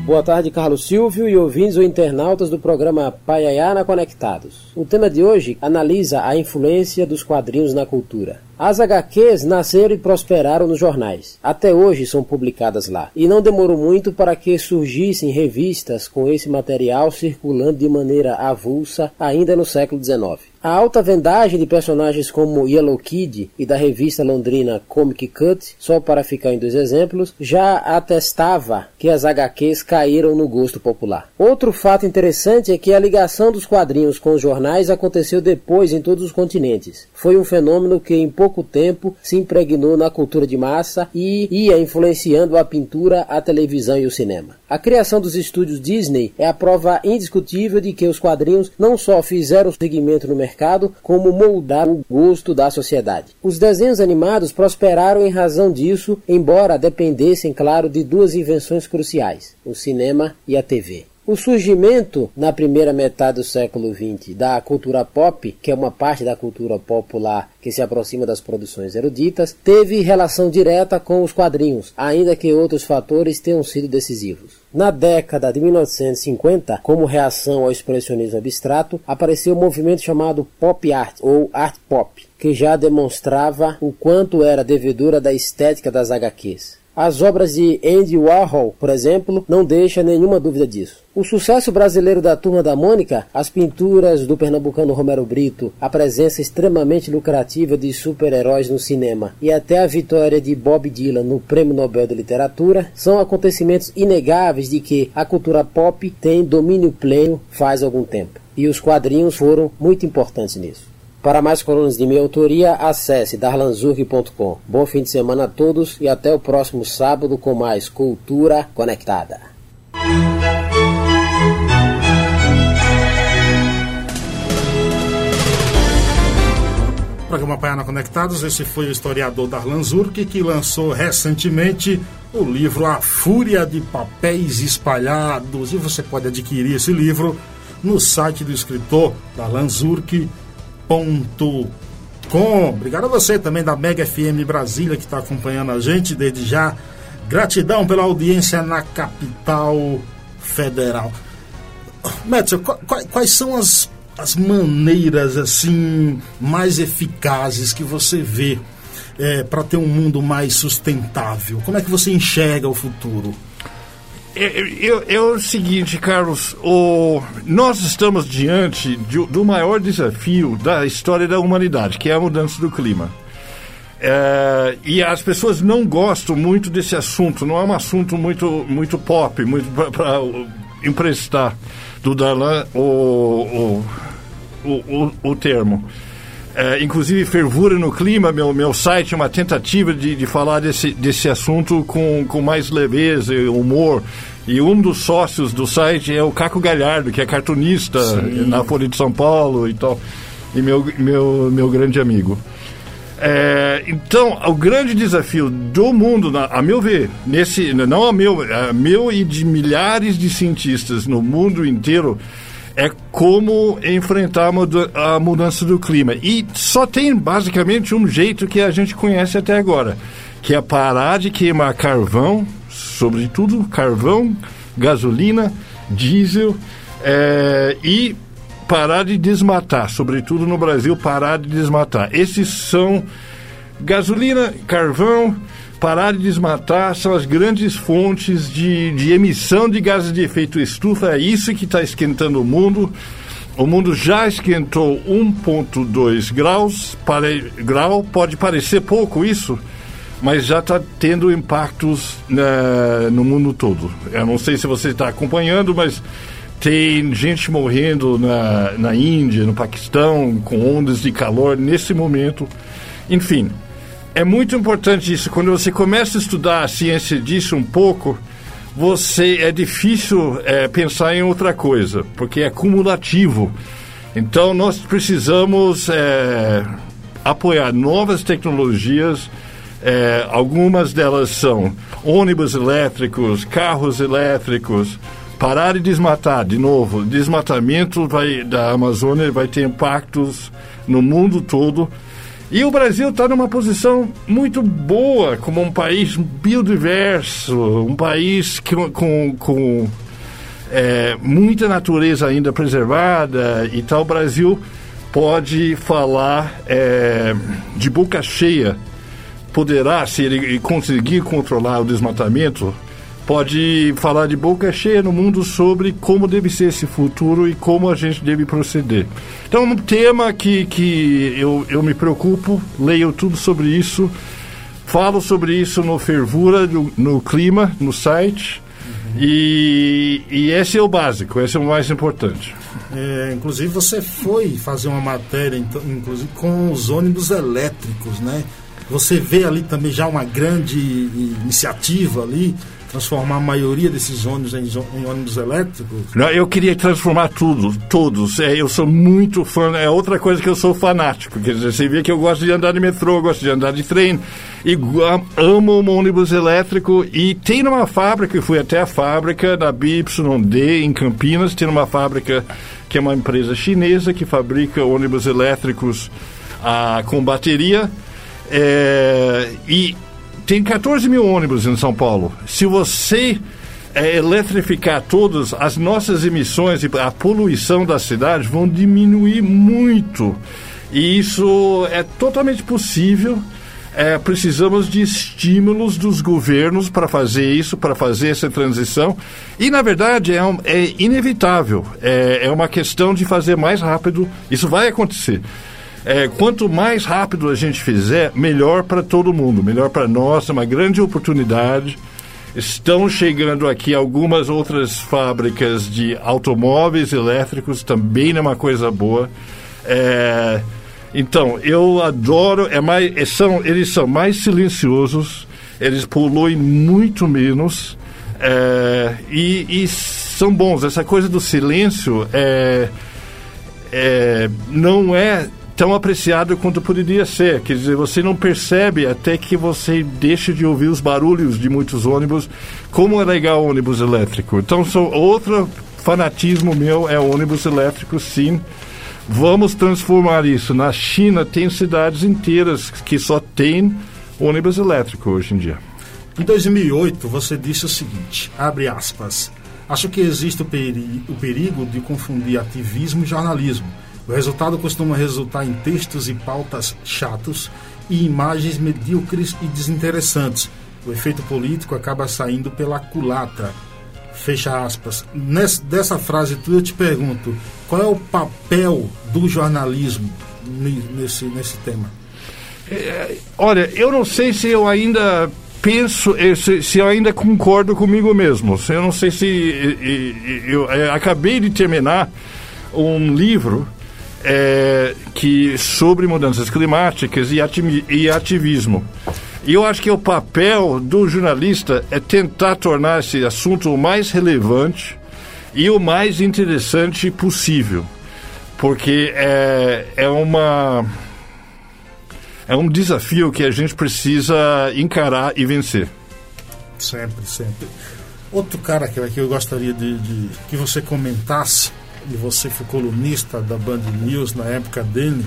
Boa tarde, Carlos Silvio e ouvintes ou internautas do programa Paiayana Conectados. O tema de hoje analisa a influência dos quadrinhos na cultura. As HQs nasceram e prosperaram nos jornais. Até hoje são publicadas lá. E não demorou muito para que surgissem revistas com esse material circulando de maneira avulsa ainda no século XIX. A alta vendagem de personagens como Yellow Kid e da revista londrina Comic Cut, só para ficar em dois exemplos, já atestava que as HQs caíram no gosto popular. Outro fato interessante é que a ligação dos quadrinhos com os jornais aconteceu depois em todos os continentes. Foi um fenômeno que em pouco tempo se impregnou na cultura de massa e ia influenciando a pintura, a televisão e o cinema. A criação dos estúdios Disney é a prova indiscutível de que os quadrinhos não só fizeram segmento no mercado, como moldar o gosto da sociedade. Os desenhos animados prosperaram em razão disso, embora dependessem, claro, de duas invenções cruciais: o cinema e a TV. O surgimento, na primeira metade do século XX, da cultura pop, que é uma parte da cultura popular que se aproxima das produções eruditas, teve relação direta com os quadrinhos, ainda que outros fatores tenham sido decisivos. Na década de 1950, como reação ao expressionismo abstrato, apareceu o um movimento chamado pop art ou art pop, que já demonstrava o quanto era devedora da estética das HQs. As obras de Andy Warhol, por exemplo, não deixam nenhuma dúvida disso. O sucesso brasileiro da Turma da Mônica, as pinturas do pernambucano Romero Brito, a presença extremamente lucrativa de super-heróis no cinema e até a vitória de Bob Dylan no Prêmio Nobel de Literatura são acontecimentos inegáveis de que a cultura pop tem domínio pleno faz algum tempo. E os quadrinhos foram muito importantes nisso. Para mais colunas de minha autoria, acesse darlanzurk.com. Bom fim de semana a todos e até o próximo sábado com mais Cultura Conectada. Programa Paiana Conectados, esse foi o historiador Darlan Zurk que lançou recentemente o livro A Fúria de Papéis Espalhados. E você pode adquirir esse livro no site do escritor Darlan Zurk com. Obrigado a você também da Mega FM Brasília que está acompanhando a gente desde já. Gratidão pela audiência na capital federal. Metzel, quais são as as maneiras assim mais eficazes que você vê é, para ter um mundo mais sustentável? Como é que você enxerga o futuro? É, é, é, o seguinte, Carlos, o, nós estamos diante de, do maior desafio da história da humanidade, que é a mudança do clima. É, e as pessoas não gostam muito desse assunto, não é um assunto muito, muito pop, muito para emprestar do Darlan o, o, o, o termo. É, inclusive Fervura no Clima, meu, meu site, é uma tentativa de, de falar desse, desse assunto com, com mais leveza e humor. E um dos sócios do site é o Caco Galhardo, que é cartunista Sim. na Folha de São Paulo e tal, e meu, meu, meu grande amigo. É, então, o grande desafio do mundo, a meu ver, nesse, não a meu, a meu e de milhares de cientistas no mundo inteiro, é como enfrentar a mudança do clima. E só tem basicamente um jeito que a gente conhece até agora, que é parar de queimar carvão, sobretudo carvão, gasolina, diesel é, e parar de desmatar, sobretudo no Brasil, parar de desmatar. Esses são gasolina, carvão, parar de desmatar são as grandes fontes de, de emissão de gases de efeito estufa. É isso que está esquentando o mundo. O mundo já esquentou 1,2 graus. Para, grau pode parecer pouco isso, mas já está tendo impactos né, no mundo todo. Eu não sei se você está acompanhando, mas tem gente morrendo na, na Índia, no Paquistão, com ondas de calor nesse momento. Enfim, é muito importante isso. Quando você começa a estudar a ciência disso um pouco, você é difícil é, pensar em outra coisa, porque é cumulativo. Então nós precisamos é, apoiar novas tecnologias. É, algumas delas são ônibus elétricos, carros elétricos, parar de desmatar, de novo, desmatamento vai, da Amazônia vai ter impactos no mundo todo. E o Brasil está numa posição muito boa como um país biodiverso, um país que, com, com é, muita natureza ainda preservada e tal. O Brasil pode falar é, de boca cheia, poderá, se ele conseguir controlar o desmatamento, pode falar de boca cheia no mundo sobre como deve ser esse futuro e como a gente deve proceder. Então, um tema que, que eu, eu me preocupo, leio tudo sobre isso, falo sobre isso no Fervura, no, no Clima, no site. E, e esse é o básico, esse é o mais importante. É, inclusive você foi fazer uma matéria, então, inclusive com os ônibus elétricos, né? Você vê ali também já uma grande iniciativa ali transformar a maioria desses ônibus em, em ônibus elétricos? Não, eu queria transformar tudo, todos. É, eu sou muito fã, é outra coisa que eu sou fanático. Quer dizer, você vê que eu gosto de andar de metrô, gosto de andar de trem, e amo um ônibus elétrico. E tem uma fábrica, eu fui até a fábrica da BYD em Campinas, tem uma fábrica que é uma empresa chinesa que fabrica ônibus elétricos ah, com bateria. É, e tem 14 mil ônibus em São Paulo. Se você é, eletrificar todas, as nossas emissões e a poluição da cidade vão diminuir muito. E isso é totalmente possível. É, precisamos de estímulos dos governos para fazer isso, para fazer essa transição. E, na verdade, é, um, é inevitável. É, é uma questão de fazer mais rápido. Isso vai acontecer. É, quanto mais rápido a gente fizer, melhor para todo mundo, melhor para nós, é uma grande oportunidade. Estão chegando aqui algumas outras fábricas de automóveis elétricos, também é uma coisa boa. É, então, eu adoro, é mais, é, são, eles são mais silenciosos, eles poluem muito menos é, e, e, são bons. Essa coisa do silêncio é, é não é tão apreciado quanto poderia ser. Quer dizer, você não percebe até que você deixa de ouvir os barulhos de muitos ônibus, como é legal o ônibus elétrico. Então, sou, outro fanatismo meu é ônibus elétrico, sim. Vamos transformar isso. Na China tem cidades inteiras que só tem ônibus elétrico hoje em dia. Em 2008, você disse o seguinte, abre aspas, acho que existe o, peri o perigo de confundir ativismo e jornalismo O resultado costuma resultar em textos e pautas chatos e imagens medíocres e desinteressantes. O efeito político acaba saindo pela culatra. Fecha aspas. Nessa, dessa frase tu eu te pergunto, qual é o papel do jornalismo nesse, nesse tema? É, olha, eu não sei se eu ainda penso, eh, se, se eu ainda concordo comigo mesmo. Eu não sei se eu, eu, eu acabei de terminar um livro é, que sobre mudanças climáticas e, e ativismo. E eu acho que o papel do jornalista é tentar tornar esse assunto o mais relevante e o mais interessante possível. Porque é, é uma. É um desafio que a gente precisa encarar e vencer. Sempre, sempre. Outro cara que, que eu gostaria de, de que você comentasse, e você foi colunista da Band News na época dele,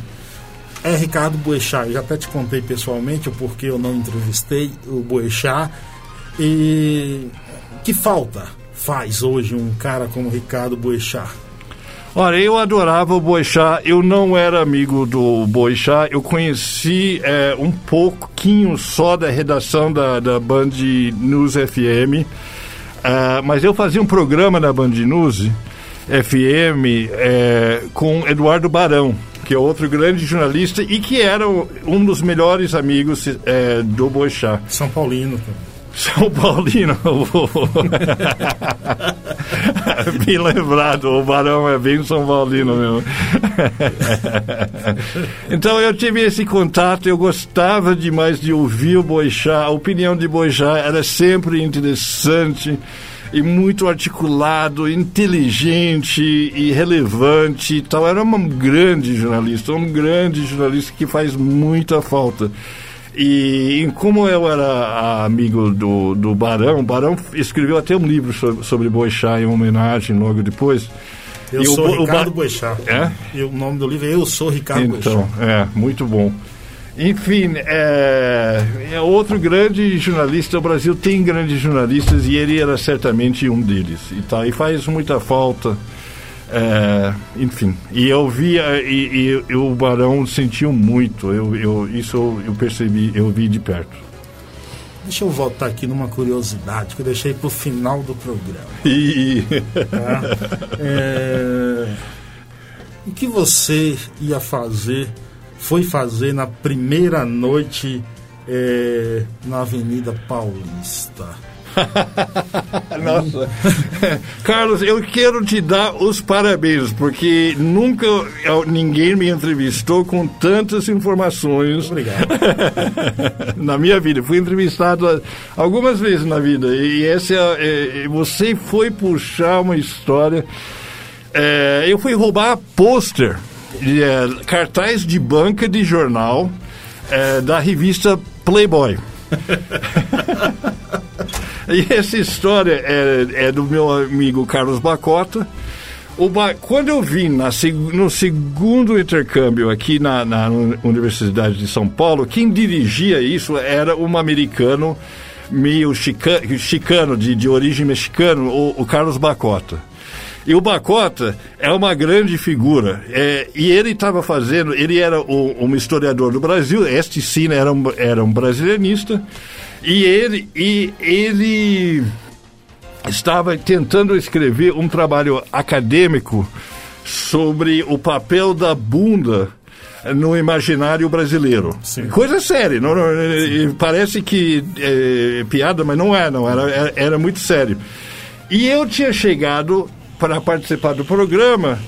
é Ricardo Boechat. Eu já até te contei pessoalmente o porquê eu não entrevistei o Boechat. E que falta faz hoje um cara como Ricardo Boechat? Olha, eu adorava o Boechat, eu não era amigo do Boechat, eu conheci é, um pouquinho só da redação da, da Band News FM, uh, é, mas eu fazia um programa na Band News FM é, com Eduardo Barão, que é outro grande jornalista e que era um dos melhores amigos é, do Boixá. São Paulino também. São Paulino. bem lembrado, o Barão é bem São Paulino mesmo. então eu tive esse contato, eu gostava demais de ouvir o Boixá, a opinião de Boixá era sempre interessante e muito articulado, inteligente e relevante e tal. Era um grande jornalista, um grande jornalista que faz muita falta. E, como eu era amigo do, do Barão, o Barão escreveu até um livro sobre, sobre Boixá em homenagem logo depois. Eu e sou o, Ricardo o Boixá. É? E o nome do livro é Eu Sou Ricardo então, Boixá. É, muito bom. Enfim, é, é, outro grande jornalista. O Brasil tem grandes jornalistas e ele era certamente um deles. E, tá, e faz muita falta. É, enfim, e eu via, e, e, o Barão sentiu muito. Eu, eu, isso eu percebi, eu vi de perto. Deixa eu voltar aqui numa curiosidade que eu deixei para o final do programa. tá? é, o que você ia fazer foi fazer na primeira noite é, na Avenida Paulista? Nossa. Carlos, eu quero te dar os parabéns, porque nunca ninguém me entrevistou com tantas informações. Obrigado. na minha vida. Fui entrevistado algumas vezes na vida. E essa é, é, você foi puxar uma história. É, eu fui roubar pôster é, cartaz de banca de jornal é, da revista Playboy. e essa história é, é, do meu amigo Carlos Bacota. Ba... Quando eu vim na, no segundo intercâmbio aqui na, na, Universidade de São Paulo, quem dirigia isso era um americano meio chicano, chicano de, de origem mexicana, o, o Carlos Bacota. E o Bacota é uma grande figura. É, e ele estava fazendo, ele era o, um historiador do Brasil, este sim era um, era um brasilianista, e ele, e ele estava tentando escrever um trabalho acadêmico sobre o papel da bunda no imaginário brasileiro. Sim. Coisa séria. Não, não, parece que é piada, mas não é, não. Era, era, era muito sério. E eu tinha chegado para participar do programa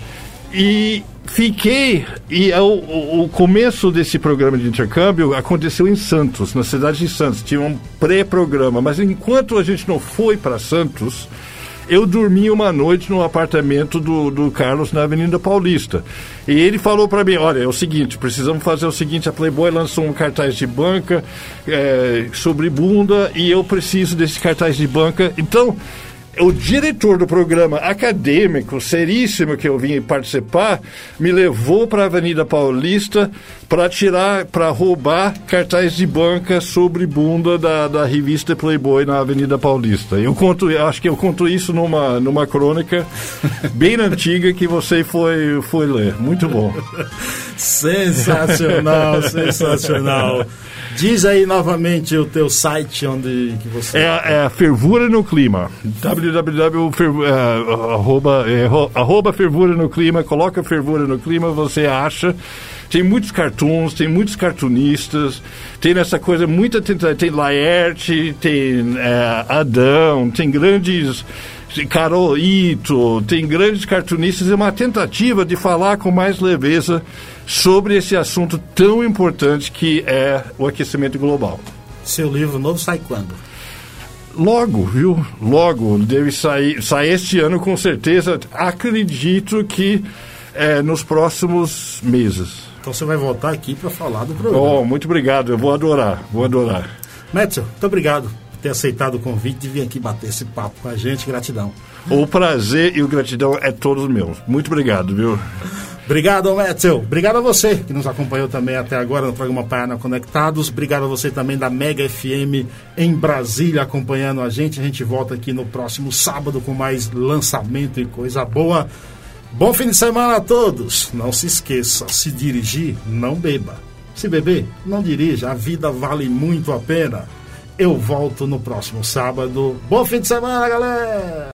e fiquei e é o, o, começo desse programa de intercâmbio aconteceu em Santos, na cidade de Santos. Tinha um pré-programa, mas enquanto a gente não foi para Santos, eu dormi uma noite no apartamento do, do Carlos na Avenida Paulista. E ele falou para mim: olha, é o seguinte, precisamos fazer o seguinte: a Playboy lançou um cartaz de banca é, sobre bunda e eu preciso desse cartaz de banca. Então o diretor do programa acadêmico, seríssimo, que eu vim participar, me levou para a Avenida Paulista para tirar, para roubar cartaz de banca sobre bunda da, da revista Playboy na Avenida Paulista. Eu conto, acho que eu conto isso numa, numa crônica bem antiga que você foi, foi ler. Muito bom. sensacional, sensacional. Diz aí novamente o teu site onde que você... É, é a Fervura no Clima. www. É, arroba, é, arroba Fervura no Clima. Coloca Fervura no Clima, você acha. Tem muitos cartoons, tem muitos cartunistas, tem essa coisa, muita tem Laerte, tem é, Adão, tem grandes Carol Ito, tem grandes cartunistas, é uma tentativa de falar com mais leveza sobre esse assunto tão importante que é o aquecimento global. Seu livro novo sai quando? Logo, viu? Logo, deve sair, sair este ano com certeza. Acredito que é, nos próximos meses. Então você vai voltar aqui para falar do programa. Oh, muito obrigado, eu vou adorar, vou adorar. Metzel, muito obrigado por ter aceitado o convite de vir aqui bater esse papo com a gente, gratidão. O prazer e o gratidão é todos meus. Muito obrigado, viu? Obrigado, Metzel. Obrigado a você que nos acompanhou também até agora no programa Paiana Conectados. Obrigado a você também da Mega FM em Brasília acompanhando a gente. A gente volta aqui no próximo sábado com mais lançamento e coisa boa. Bom fim de semana a todos. Não se esqueça, se dirigir, não beba. Se beber, não dirija. A vida vale muito a pena. Eu volto no próximo sábado. Bom fim de semana, galera!